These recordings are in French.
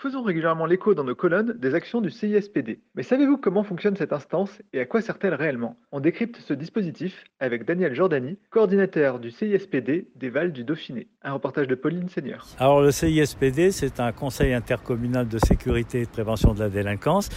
Faisons régulièrement l'écho dans nos colonnes des actions du CISPD. Mais savez-vous comment fonctionne cette instance et à quoi sert-elle réellement? On décrypte ce dispositif avec Daniel Jordani, coordinateur du CISPD des Vals du Dauphiné. Un reportage de Pauline Seigneur. Alors le CISPD, c'est un conseil intercommunal de sécurité et de prévention de la délinquance.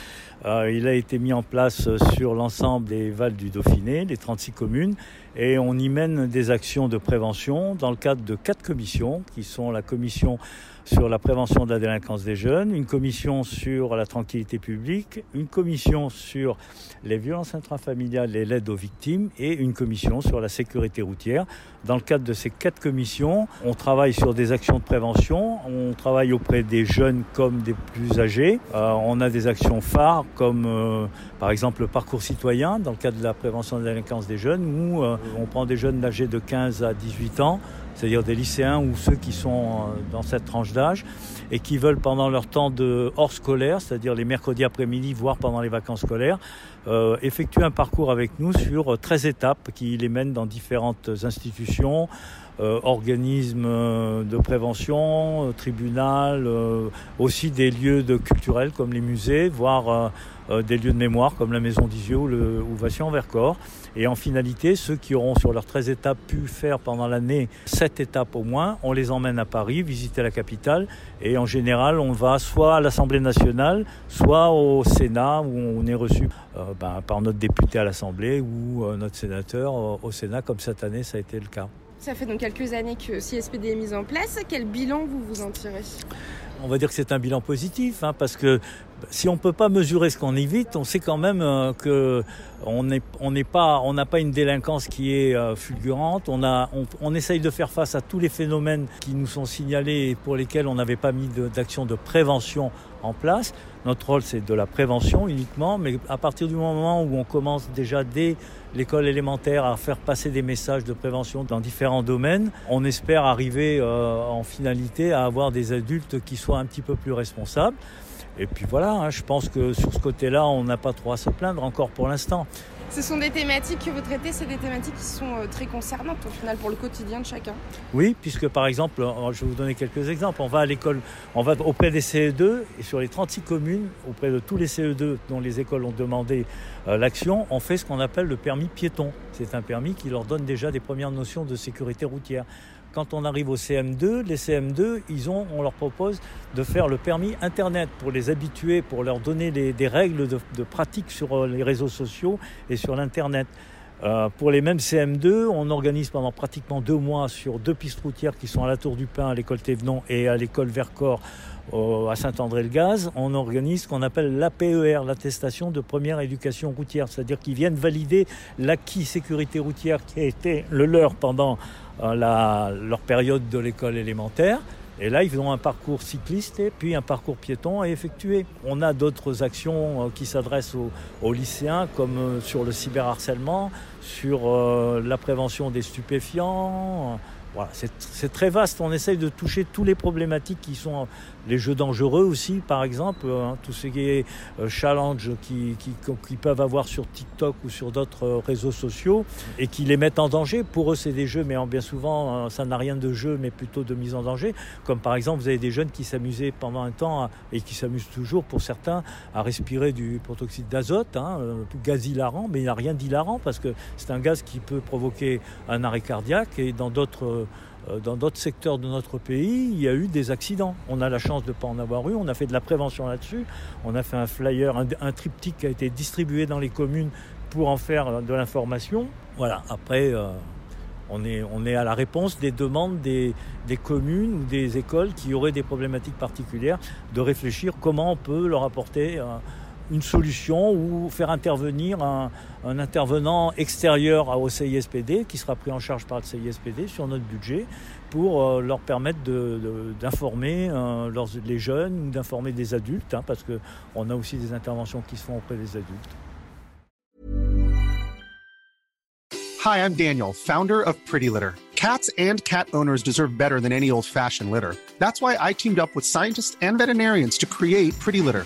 Euh, il a été mis en place sur l'ensemble des Vals du Dauphiné, les 36 communes, et on y mène des actions de prévention dans le cadre de quatre commissions, qui sont la commission sur la prévention de la délinquance des jeunes, une commission sur la tranquillité publique, une commission sur les violences intrafamiliales et l'aide aux victimes et une commission sur la sécurité routière. Dans le cadre de ces quatre commissions, on travaille sur des actions de prévention, on travaille auprès des jeunes comme des plus âgés. Euh, on a des actions phares comme euh, par exemple le parcours citoyen dans le cadre de la prévention de la délinquance des jeunes où euh, on prend des jeunes âgés de 15 à 18 ans c'est-à-dire des lycéens ou ceux qui sont euh, dans cette tranche d'âge et qui veulent pendant leur temps de hors scolaire, c'est-à-dire les mercredis après-midi, voire pendant les vacances scolaires, euh, effectuer un parcours avec nous sur 13 étapes qui les mènent dans différentes institutions, euh, organismes de prévention, tribunal, aussi des lieux de culturels comme les musées, voire des lieux de mémoire comme la Maison d'Isieux ou, le, ou Vercors. Et en finalité, ceux qui auront sur leurs 13 étapes pu faire pendant l'année 7 étapes au moins, on les emmène à Paris, visiter la capitale. Et en général, on va soit à l'Assemblée nationale, soit au Sénat, où on est reçu euh, ben, par notre député à l'Assemblée ou euh, notre sénateur euh, au Sénat, comme cette année, ça a été le cas. Ça fait donc quelques années que CSPD est mis en place. Quel bilan vous vous en tirez? On va dire que c'est un bilan positif, hein, parce que si on ne peut pas mesurer ce qu'on évite, on sait quand même euh, que on pas n'a pas une délinquance qui est euh, fulgurante. On a essaye de faire face à tous les phénomènes qui nous sont signalés et pour lesquels on n'avait pas mis d'action de, de prévention en place. Notre rôle c'est de la prévention uniquement, mais à partir du moment où on commence déjà dès l'école élémentaire à faire passer des messages de prévention dans différents domaines, on espère arriver euh, en finalité à avoir des adultes qui soient un petit peu plus responsables. Et puis voilà, hein, je pense que sur ce côté-là, on n'a pas trop à se plaindre encore pour l'instant. Ce sont des thématiques que vous traitez, c'est des thématiques qui sont euh, très concernantes au final pour le quotidien de chacun. Oui, puisque par exemple, euh, je vais vous donner quelques exemples. On va à l'école, on va auprès des CE2 et sur les 36 communes, auprès de tous les CE2 dont les écoles ont demandé euh, l'action, on fait ce qu'on appelle le permis piéton. C'est un permis qui leur donne déjà des premières notions de sécurité routière. Quand on arrive au CM2, les CM2, ils ont, on leur propose de faire le permis Internet pour les habituer, pour leur donner des règles de, pratique sur euh, les réseaux sociaux et sur l'Internet. Euh, pour les mêmes CM2, on organise pendant pratiquement deux mois sur deux pistes routières qui sont à la Tour du Pin, à l'école Thévenon et à l'école Vercors à Saint-André-le-Gaz, on organise ce qu'on appelle l'APER, l'attestation de première éducation routière, c'est-à-dire qu'ils viennent valider l'acquis sécurité routière qui a été le leur pendant euh, leur période de l'école élémentaire. Et là, ils ont un parcours cycliste et puis un parcours piéton à effectuer. On a d'autres actions euh, qui s'adressent aux, lycéens, comme euh, sur le cyberharcèlement, sur la prévention des stupéfiants, voilà, c'est très vaste. On essaye de toucher tous les problématiques qui sont les jeux dangereux aussi, par exemple, hein, tout ce qui est euh, challenge qui, qui, peuvent avoir sur TikTok ou sur d'autres euh, réseaux sociaux et qui les mettent en danger. Pour eux, c'est des jeux, mais bien souvent, euh, ça n'a rien de jeu, mais plutôt de mise en danger. Comme par exemple, vous avez des jeunes qui s'amusaient pendant un temps et qui s'amusent toujours, pour certains, à respirer du protoxyde d'azote, hein, gaz hilarant, mais il n'y a rien d'hilarant parce que c'est un gaz qui peut provoquer un arrêt cardiaque et dans d'autres dans d'autres secteurs de notre pays, il y a eu des accidents. On a la chance de ne pas en avoir eu. On a fait de la prévention là-dessus. On a fait un flyer, un, triptyque qui a été distribué dans les communes pour en faire de l'information. Voilà, après, euh, on, est, on est à la réponse des demandes des, des, communes ou des écoles qui auraient des problématiques particulières de réfléchir comment on peut leur apporter une solution ou faire intervenir un, intervenant extérieur au CISPD qui sera pris en charge par le CISPD sur notre budget pour euh, leur permettre d'informer euh, les jeunes ou d'informer des adultes, hein, parce qu'on a aussi des interventions qui se font auprès des adultes. Hi, I'm Daniel, founder of Pretty Litter. Cats and cat owners deserve better than any old-fashioned litter. That's why I teamed up with scientists and veterinarians to create Pretty Litter.